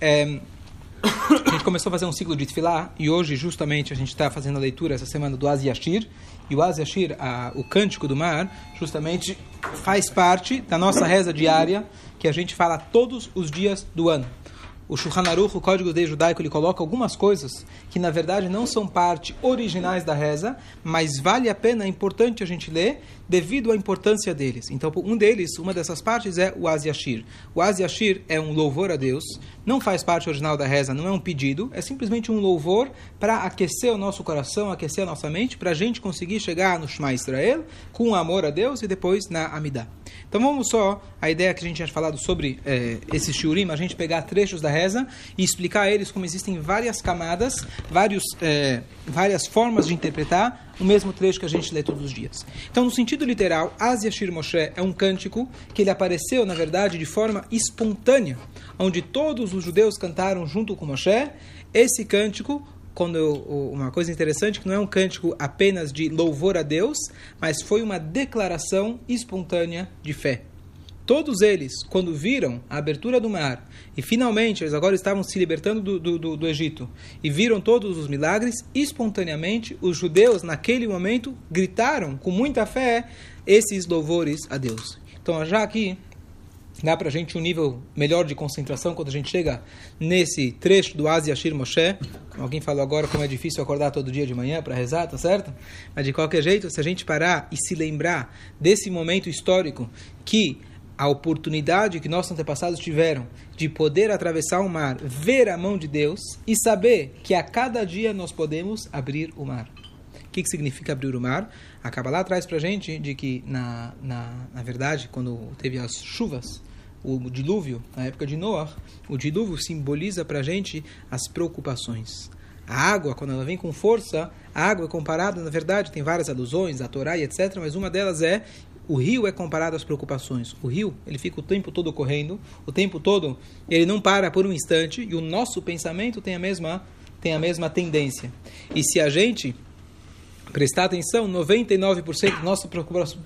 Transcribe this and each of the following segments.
É, a gente começou a fazer um ciclo de Tfilá e hoje, justamente, a gente está fazendo a leitura essa semana do Az Yashir. E o Az Yashir, a, o cântico do mar, justamente faz parte da nossa reza diária que a gente fala todos os dias do ano o Shulchan Aruch, o Código de Judaico, ele coloca algumas coisas que na verdade não são parte originais da reza, mas vale a pena, é importante a gente ler devido à importância deles. Então, um deles, uma dessas partes é o Az Yashir. O Az Yashir é um louvor a Deus, não faz parte original da reza, não é um pedido, é simplesmente um louvor para aquecer o nosso coração, aquecer a nossa mente, para a gente conseguir chegar no Shema Israel com amor a Deus e depois na Amidah. Então vamos só, a ideia que a gente tinha falado sobre é, esse shiurim, a gente pegar trechos da reza e explicar a eles como existem várias camadas, vários, é, várias formas de interpretar o mesmo trecho que a gente lê todos os dias. Então, no sentido literal, Az Yashir Moshe é um cântico que ele apareceu, na verdade, de forma espontânea, onde todos os judeus cantaram junto com Moshe. Esse cântico quando uma coisa interessante que não é um cântico apenas de louvor a Deus, mas foi uma declaração espontânea de fé. Todos eles, quando viram a abertura do mar e finalmente eles agora estavam se libertando do, do, do, do Egito e viram todos os milagres, espontaneamente os judeus naquele momento gritaram com muita fé esses louvores a Deus. Então já aqui dá para a gente um nível melhor de concentração quando a gente chega nesse trecho do Asi Ashir Moshe. Alguém falou agora como é difícil acordar todo dia de manhã para rezar, tá certo? Mas de qualquer jeito, se a gente parar e se lembrar desse momento histórico que a oportunidade que nossos antepassados tiveram de poder atravessar o mar, ver a mão de Deus e saber que a cada dia nós podemos abrir o mar. O que, que significa abrir o mar? Acaba lá atrás para a gente de que, na, na, na verdade, quando teve as chuvas, o dilúvio, na época de Noah, o dilúvio simboliza para a gente as preocupações. A água, quando ela vem com força, a água é comparada, na verdade, tem várias alusões, a Torá e etc., mas uma delas é o rio é comparado às preocupações. O rio, ele fica o tempo todo correndo, o tempo todo ele não para por um instante, e o nosso pensamento tem a mesma, tem a mesma tendência. E se a gente prestar atenção, 99% das nossas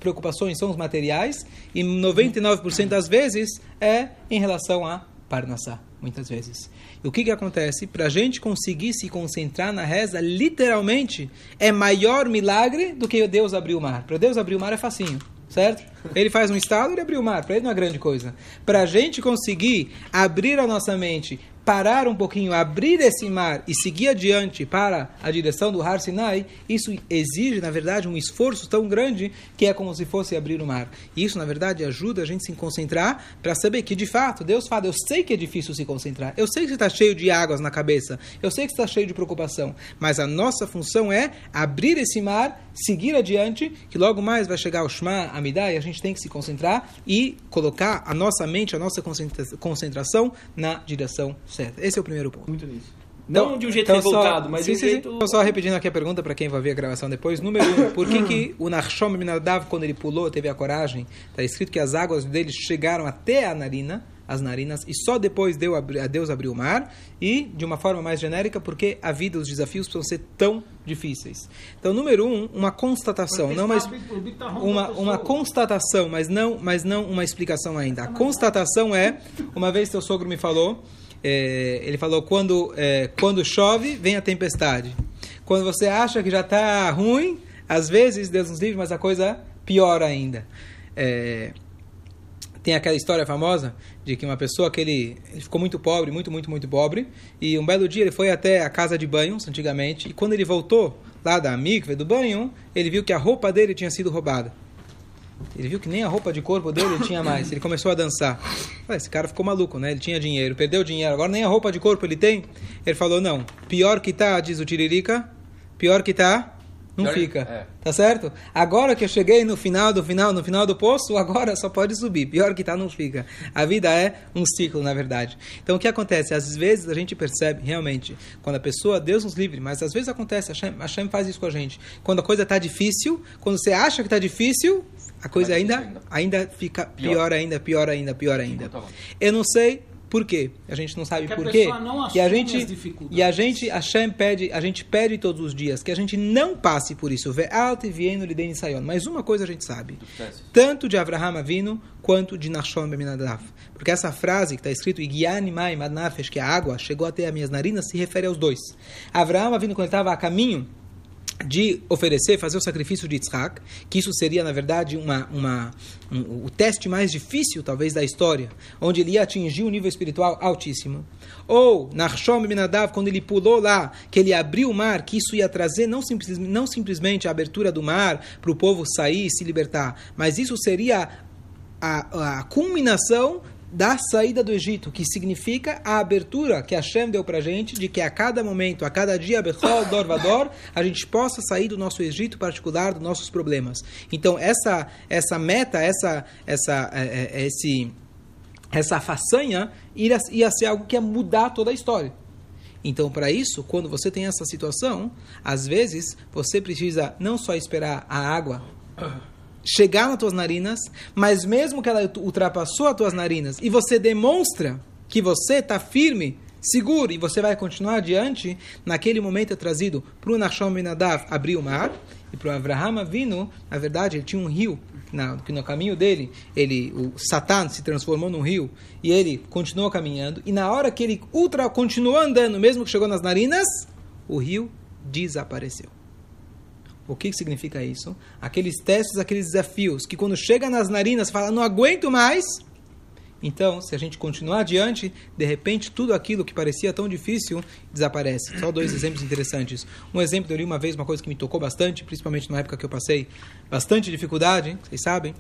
preocupações são os materiais e 99% das vezes é em relação a Parnassá, muitas vezes. E o que, que acontece? Para a gente conseguir se concentrar na reza, literalmente, é maior milagre do que Deus abrir o mar. Para Deus abrir o mar é facinho certo? Ele faz um estalo e abre o mar. Para ele não é grande coisa. Para a gente conseguir abrir a nossa mente parar um pouquinho, abrir esse mar e seguir adiante para a direção do Har Sinai, isso exige, na verdade, um esforço tão grande que é como se fosse abrir o mar. E isso, na verdade, ajuda a gente se concentrar para saber que, de fato, Deus fala: eu sei que é difícil se concentrar, eu sei que você está cheio de águas na cabeça, eu sei que você está cheio de preocupação, mas a nossa função é abrir esse mar, seguir adiante, que logo mais vai chegar o Shema, a Midah, e a gente tem que se concentrar e colocar a nossa mente, a nossa concentração na direção certo. Esse é o primeiro ponto. Muito nisso. Não então, de um jeito então revoltado, só, mas sim, de um sim, jeito... Sim. Só repetindo aqui a pergunta para quem vai ver a gravação depois. Número um, por que, que o Narshom Minadav, quando ele pulou, teve a coragem? Está escrito que as águas dele chegaram até a narina, as narinas, e só depois deu a Deus abriu o mar. E, de uma forma mais genérica, porque a vida, os desafios precisam ser tão difíceis. Então, número um, uma constatação, não uma, uma, uma constatação, mas não, mas não uma explicação ainda. A constatação é, uma vez seu sogro me falou é, ele falou: quando, é, quando chove, vem a tempestade. Quando você acha que já está ruim, às vezes, Deus nos livre, mas a coisa piora ainda. É, tem aquela história famosa de que uma pessoa que ele, ele, ficou muito pobre, muito, muito, muito pobre, e um belo dia ele foi até a casa de banhos, antigamente, e quando ele voltou lá da amiga do banho, ele viu que a roupa dele tinha sido roubada. Ele viu que nem a roupa de corpo dele tinha mais. Ele começou a dançar. esse cara ficou maluco, né? Ele tinha dinheiro, perdeu dinheiro, agora nem a roupa de corpo ele tem. Ele falou: não, pior que tá, diz o Tiririca, pior que tá, não pior, fica. É. Tá certo? Agora que eu cheguei no final do final, no final do poço, agora só pode subir. Pior que tá, não fica. A vida é um ciclo, na verdade. Então o que acontece? Às vezes a gente percebe realmente, quando a pessoa, Deus nos livre, mas às vezes acontece, a Hashem faz isso com a gente. Quando a coisa tá difícil, quando você acha que tá difícil, a coisa ainda, ainda fica pior. ainda, pior ainda, pior ainda. Eu não sei Por quê? A gente não sabe por quê. e a gente e a gente Hashem pede, a gente pede todos os dias que a gente não passe por isso. Mas uma coisa a gente sabe, tanto de Abraham Avinu quanto de Nashon Beminadav. Porque essa frase que está escrito Igianimai Madnafesh, que a água chegou até as minhas narinas, se refere aos dois. Abraham Avinu quando estava a caminho de oferecer, fazer o sacrifício de Yitzhak, que isso seria, na verdade, uma, uma, um, o teste mais difícil, talvez, da história, onde ele ia atingir um nível espiritual altíssimo. Ou, Nachshom Minadav, quando ele pulou lá, que ele abriu o mar, que isso ia trazer não, simples, não simplesmente a abertura do mar para o povo sair e se libertar, mas isso seria a, a culminação da saída do Egito, que significa a abertura que Hashem deu para a gente, de que a cada momento, a cada dia, Bechol, Dor, Vador, a gente possa sair do nosso Egito particular, dos nossos problemas. Então, essa, essa meta, essa, essa, é, é, esse, essa façanha ia, ia ser algo que ia mudar toda a história. Então, para isso, quando você tem essa situação, às vezes você precisa não só esperar a água chegar nas tuas narinas, mas mesmo que ela ultrapassou as tuas narinas e você demonstra que você está firme, seguro e você vai continuar adiante, naquele momento é trazido para o Nachshon Benadav abrir o mar e para o Avraham vindo, na verdade, ele tinha um rio na, que no caminho dele, ele, o Satan se transformou num rio e ele continuou caminhando e na hora que ele ultra continuou andando, mesmo que chegou nas narinas, o rio desapareceu. O que, significa isso? Aqueles testes, aqueles desafios que quando chega nas narinas fala não aguento mais. Então, se a gente continuar adiante, de repente tudo aquilo que parecia tão difícil desaparece. Só dois exemplos interessantes. Um exemplo, eu li uma vez uma coisa que me tocou bastante, principalmente na época que eu passei bastante dificuldade, vocês sabem.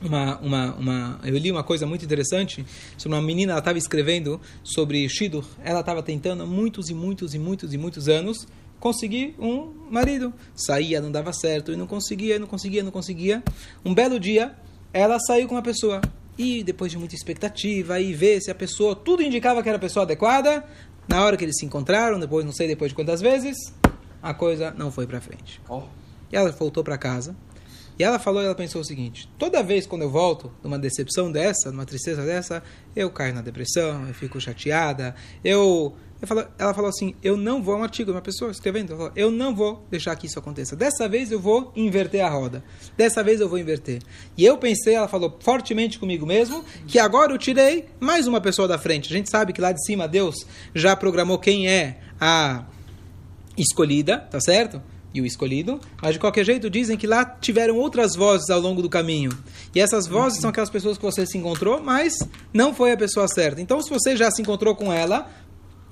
Uma, uma, uma, eu li uma coisa muito interessante sobre uma menina, ela estava escrevendo sobre Shidur. Ela estava tentando muitos e muitos e muitos e muitos anos conseguir um marido. Saía, não dava certo, e não conseguia, não conseguia, não conseguia. Um belo dia, ela saiu com uma pessoa. E depois de muita expectativa, e ver se a pessoa, tudo indicava que era a pessoa adequada, na hora que eles se encontraram, depois, não sei depois de quantas vezes, a coisa não foi para frente. Oh. E ela voltou para casa. E ela falou, ela pensou o seguinte: toda vez quando eu volto numa decepção dessa, numa tristeza dessa, eu caio na depressão, eu fico chateada, eu ela falou assim: Eu não vou, é um artigo, uma pessoa escrevendo, eu não vou deixar que isso aconteça. Dessa vez eu vou inverter a roda. Dessa vez eu vou inverter. E eu pensei, ela falou fortemente comigo mesmo, que agora eu tirei mais uma pessoa da frente. A gente sabe que lá de cima Deus já programou quem é a escolhida, tá certo? e o escolhido, mas de qualquer jeito dizem que lá tiveram outras vozes ao longo do caminho. E essas vozes são aquelas pessoas que você se encontrou, mas não foi a pessoa certa. Então, se você já se encontrou com ela,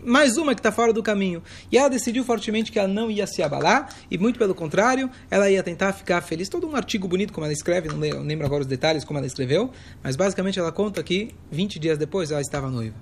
mais uma que está fora do caminho. E ela decidiu fortemente que ela não ia se abalar, e muito pelo contrário, ela ia tentar ficar feliz. Todo um artigo bonito como ela escreve, não lembro agora os detalhes como ela escreveu, mas basicamente ela conta que 20 dias depois ela estava noiva.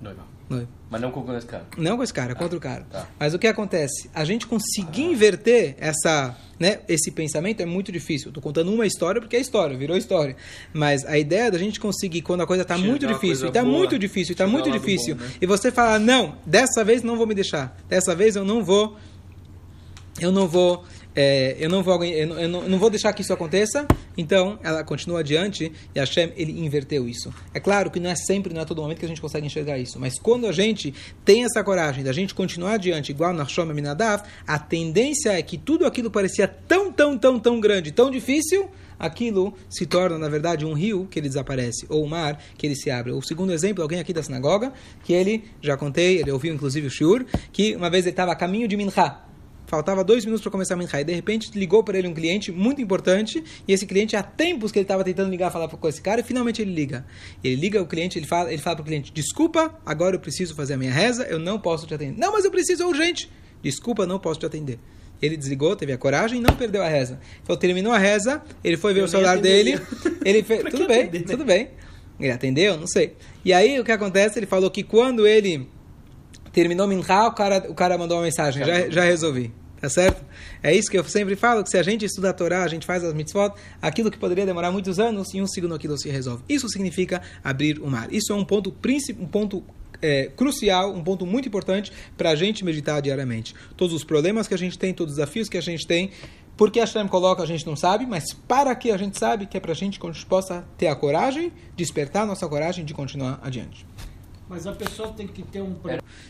Noiva. Noiva. Mas não com esse cara. Não com esse cara, com outro cara. Tá. Mas o que acontece? A gente conseguir ah. inverter essa, né, esse pensamento é muito difícil. Estou contando uma história porque é história, virou história. Mas a ideia da gente conseguir, quando a coisa está muito difícil, está muito difícil, está muito difícil, bom, né? e você fala, não, dessa vez não vou me deixar, dessa vez eu não vou, eu não vou é, eu, não vou, eu, não, eu não vou deixar que isso aconteça, então ela continua adiante e Hashem ele inverteu isso. É claro que não é sempre, não é todo momento que a gente consegue enxergar isso, mas quando a gente tem essa coragem da gente continuar adiante, igual na Shom Minadav, a tendência é que tudo aquilo parecia tão, tão, tão, tão grande, tão difícil, aquilo se torna, na verdade, um rio que ele desaparece, ou um mar que ele se abre. O segundo exemplo, alguém aqui da sinagoga, que ele, já contei, ele ouviu inclusive o Shur, que uma vez ele estava a caminho de Mincha, faltava dois minutos para começar a Minha, e de repente ligou para ele um cliente muito importante, e esse cliente há tempos que ele estava tentando ligar, falar com esse cara, e finalmente ele liga. Ele liga o cliente, ele fala, ele fala para o cliente, desculpa, agora eu preciso fazer a minha reza, eu não posso te atender. Não, mas eu preciso, é urgente. Desculpa, não posso te atender. Ele desligou, teve a coragem e não perdeu a reza. Então terminou a reza, ele foi ver eu o celular dele, ele fez, tudo bem, atender, né? tudo bem. Ele atendeu, não sei. E aí o que acontece? Ele falou que quando ele terminou Minha, o cara, o cara mandou uma mensagem, já, já resolvi. Tá certo? É isso que eu sempre falo, que se a gente estuda a Torá, a gente faz as mitzvot, aquilo que poderia demorar muitos anos, em um segundo aquilo se resolve. Isso significa abrir o mar. Isso é um ponto, um ponto é, crucial, um ponto muito importante para a gente meditar diariamente. Todos os problemas que a gente tem, todos os desafios que a gente tem, Por que Hashem coloca, a gente não sabe, mas para que a gente sabe, que é para a gente que a gente possa ter a coragem, despertar a nossa coragem de continuar adiante. Mas a pessoa tem que ter um.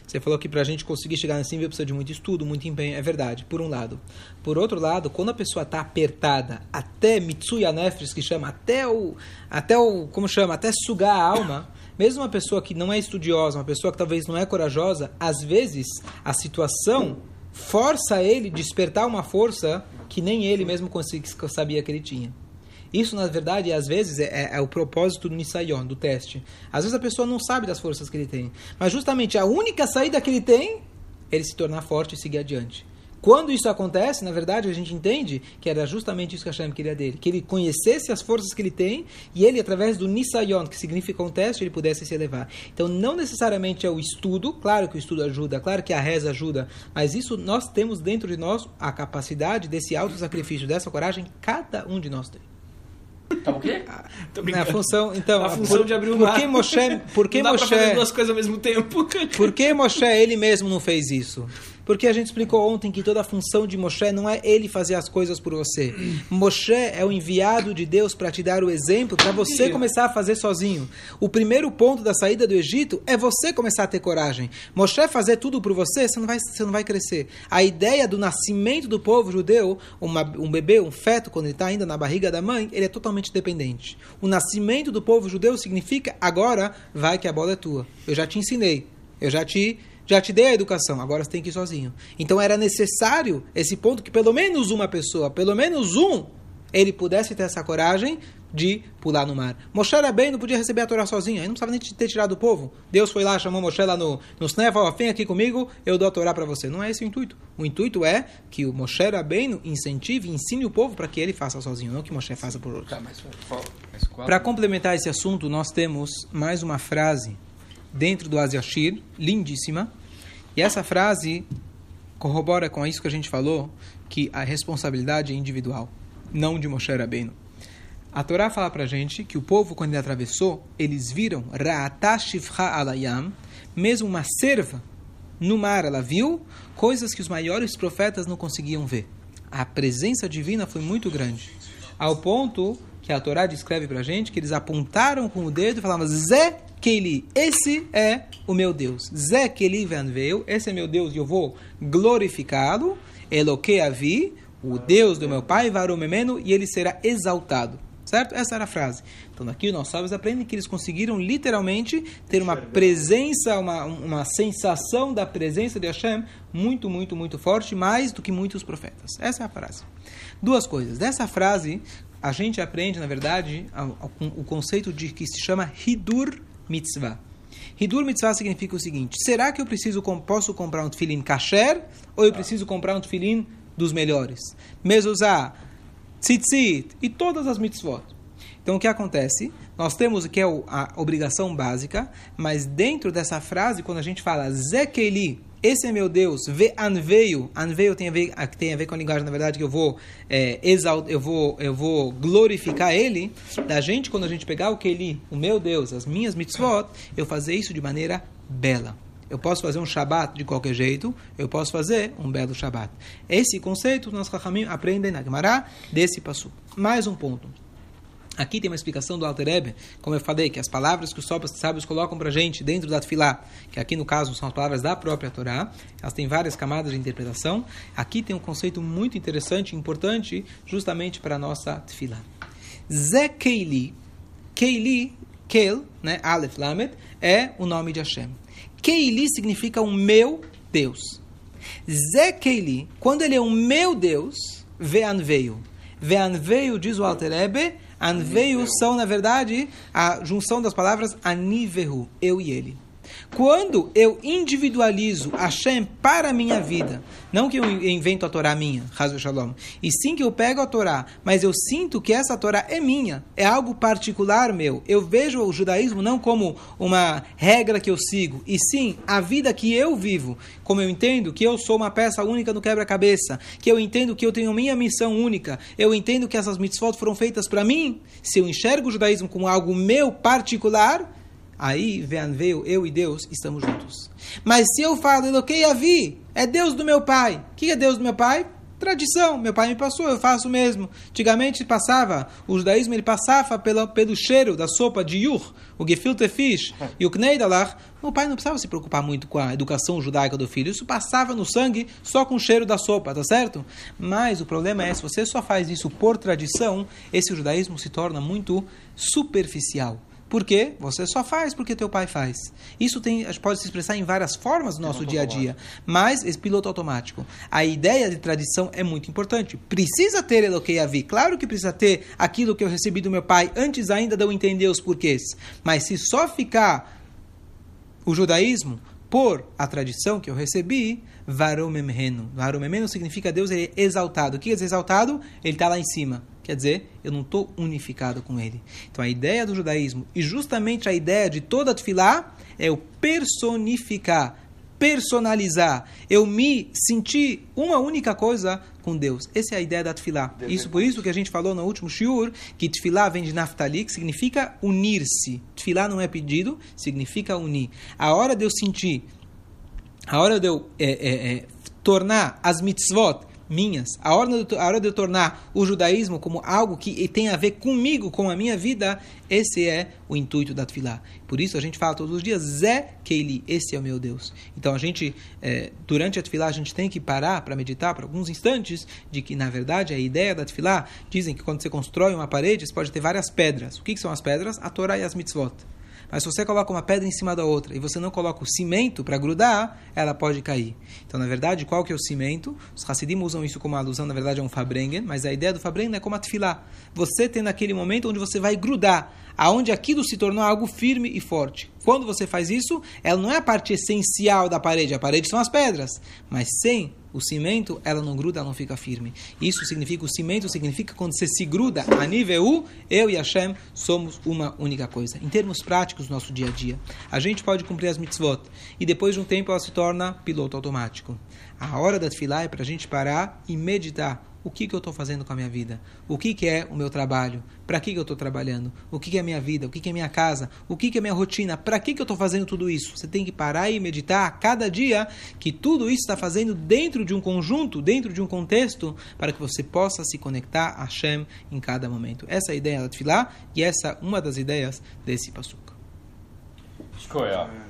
Você falou que para a gente conseguir chegar nesse nível precisa de muito estudo, muito empenho. É verdade, por um lado. Por outro lado, quando a pessoa está apertada, até Mitsuya Nefres, que chama, até o. Até o. Como chama? Até sugar a alma. Mesmo uma pessoa que não é estudiosa, uma pessoa que talvez não é corajosa, às vezes a situação força ele despertar uma força que nem ele mesmo sabia que ele tinha. Isso, na verdade, às vezes é, é, é o propósito do Nisayon, do teste. Às vezes a pessoa não sabe das forças que ele tem. Mas justamente a única saída que ele tem é ele se tornar forte e seguir adiante. Quando isso acontece, na verdade, a gente entende que era justamente isso que Hashem queria dele. Que ele conhecesse as forças que ele tem e ele, através do Nisayon, que significa um teste, ele pudesse se elevar. Então, não necessariamente é o estudo, claro que o estudo ajuda, claro que a reza ajuda, mas isso nós temos dentro de nós a capacidade desse auto-sacrifício, dessa coragem, cada um de nós tem. Tá o quê? Na função, então, a função por, de abrir o por que Moshe, por que não dá Moshe, pra fazer duas coisas ao mesmo tempo. por que Moshe ele mesmo não fez isso? Porque a gente explicou ontem que toda a função de Moshe não é ele fazer as coisas por você. Moshe é o enviado de Deus para te dar o exemplo, para você começar a fazer sozinho. O primeiro ponto da saída do Egito é você começar a ter coragem. Moshe fazer tudo por você, você não vai, você não vai crescer. A ideia do nascimento do povo judeu, uma, um bebê, um feto, quando ele está ainda na barriga da mãe, ele é totalmente dependente. O nascimento do povo judeu significa agora vai que a bola é tua. Eu já te ensinei. Eu já te já te dei a educação, agora você tem que ir sozinho. Então era necessário esse ponto que pelo menos uma pessoa, pelo menos um, ele pudesse ter essa coragem de pular no mar. Moshe era bem, não podia receber a Torá sozinho, ele não precisava nem ter tirado o povo. Deus foi lá, chamou Moshe lá no, no Snef, falou, vem aqui comigo, eu dou a Torá para você. Não é esse o intuito. O intuito é que o Moshe era bem, incentive, ensine o povo para que ele faça sozinho, não que Moshe faça por outro. Tá, Para complementar esse assunto, nós temos mais uma frase dentro do Aziashir, lindíssima, e essa frase corrobora com isso que a gente falou, que a responsabilidade é individual, não de Moshe Rabbeinu. A Torá fala para gente que o povo, quando ele atravessou, eles viram alayam, mesmo uma serva no mar, ela viu coisas que os maiores profetas não conseguiam ver. A presença divina foi muito grande, ao ponto que a Torá descreve para gente que eles apontaram com o dedo e falavam Zé Keili, esse é o meu Deus. Zé Keili veio, esse é meu Deus e eu vou glorificá-lo. Eloque Avi, o Deus do meu pai, Varumemeno, e ele será exaltado. Certo? Essa era a frase. Então aqui nós sábios aprendem que eles conseguiram literalmente ter uma presença, uma, uma sensação da presença de Hashem muito, muito, muito forte, mais do que muitos profetas. Essa é a frase. Duas coisas. Dessa frase, a gente aprende, na verdade, o conceito de que se chama Hidur mitzvah. Hidur mitzvah significa o seguinte: será que eu preciso posso comprar um tefilim kasher ou eu preciso comprar um tefilim dos melhores? Mezuzah, tzitzit e todas as mitzvot. Então o que acontece? Nós temos o que é a obrigação básica, mas dentro dessa frase, quando a gente fala Zekeli, esse é meu Deus, ve anveio, anveio tem a ver, tem a ver com a linguagem, na verdade, que eu vou é, exalt, eu vou, eu vou glorificar ele, da gente, quando a gente pegar o que ele, o meu Deus, as minhas mitzvot, eu fazer isso de maneira bela. Eu posso fazer um Shabat de qualquer jeito, eu posso fazer um belo Shabat. Esse conceito nós aprendem na Gemara desse passo. Mais um ponto. Aqui tem uma explicação do Alter Ebe, como eu falei, que as palavras que os sábios colocam para a gente dentro da Tfilá, que aqui no caso são as palavras da própria Torá, elas têm várias camadas de interpretação. Aqui tem um conceito muito interessante importante, justamente para a nossa Tfilá. Ze Keili, Keili, Kel, né, Aleph Lamed, é o nome de Hashem. Keili significa o meu Deus. Ze Keili, quando ele é o meu Deus, Vean veio. Vean veio, diz o Alter Ebe, Anveio são, na verdade, a junção das palavras anivehu, eu e ele. Quando eu individualizo Hashem para a minha vida, não que eu invento a Torá minha, Hazu Shalom, e sim que eu pego a Torá, mas eu sinto que essa Torá é minha, é algo particular meu. Eu vejo o judaísmo não como uma regra que eu sigo, e sim a vida que eu vivo. Como eu entendo que eu sou uma peça única no quebra-cabeça, que eu entendo que eu tenho minha missão única, eu entendo que essas mitzvot foram feitas para mim. Se eu enxergo o judaísmo como algo meu particular, aí veio eu e Deus estamos juntos. Mas se eu falo Eloquei Avi, é Deus do meu pai. O que é Deus do meu pai? Tradição, meu pai me passou, eu faço mesmo. Antigamente passava, o judaísmo ele passava pelo, pelo cheiro da sopa de yur, o gefilte fish e o kneidalach. O pai não precisava se preocupar muito com a educação judaica do filho, isso passava no sangue só com o cheiro da sopa, tá certo? Mas o problema é, se você só faz isso por tradição, esse judaísmo se torna muito superficial. Por quê? Você só faz porque teu pai faz. Isso tem, pode se expressar em várias formas no nosso dia a dia, mas esse piloto automático. A ideia de tradição é muito importante. Precisa ter Eloquei Avi. Claro que precisa ter aquilo que eu recebi do meu pai antes ainda de eu entender os porquês. Mas se só ficar o judaísmo por a tradição que eu recebi, varomemreno. Varomemreno significa Deus é exaltado. O que é exaltado? Ele está lá em cima. Quer dizer, eu não estou unificado com ele. Então a ideia do judaísmo, e justamente a ideia de toda a tefilá, é o personificar, personalizar. Eu me sentir uma única coisa com Deus. Essa é a ideia da tefilá. Isso por isso que a gente falou no último shiur, que tefilá vem de naftali, que significa unir-se. Tefilá não é pedido, significa unir. A hora de eu sentir, a hora de eu é, é, é, tornar as mitzvot minhas. A hora, de, a hora de eu tornar o judaísmo como algo que tem a ver comigo, com a minha vida, esse é o intuito da Tfilá. Por isso a gente fala todos os dias, Zé Keili, esse é o meu Deus. Então a gente, é, durante a Tfilá, a gente tem que parar para meditar por alguns instantes de que, na verdade, a ideia da Tfilá, dizem que quando você constrói uma parede, você pode ter várias pedras. O que, que são as pedras? A Torá e as mitzvot. Mas se você coloca uma pedra em cima da outra e você não coloca o cimento para grudar, ela pode cair. Então, na verdade, qual que é o cimento? Os Hassidim usam isso como alusão, na verdade, é um Fabrengen, mas a ideia do Fabrengen é como a. Você tem naquele momento onde você vai grudar, aonde aquilo se tornou algo firme e forte. Quando você faz isso, ela não é a parte essencial da parede, a parede são as pedras, mas sem o cimento, ela não gruda, ela não fica firme. Isso significa, o cimento significa quando você se gruda a nível U, eu e Hashem somos uma única coisa. Em termos práticos, no nosso dia a dia, a gente pode cumprir as mitzvot e depois de um tempo ela se torna piloto automático. A hora da tefilá é para a gente parar e meditar o que, que eu estou fazendo com a minha vida, o que, que é o meu trabalho, para que, que eu estou trabalhando, o que, que é a minha vida, o que, que é minha casa, o que, que é minha rotina, para que, que eu estou fazendo tudo isso. Você tem que parar e meditar a cada dia que tudo isso está fazendo dentro de um conjunto, dentro de um contexto, para que você possa se conectar a Hashem em cada momento. Essa é a ideia da Tfilá e essa é uma das ideias desse Passuca. Escolha.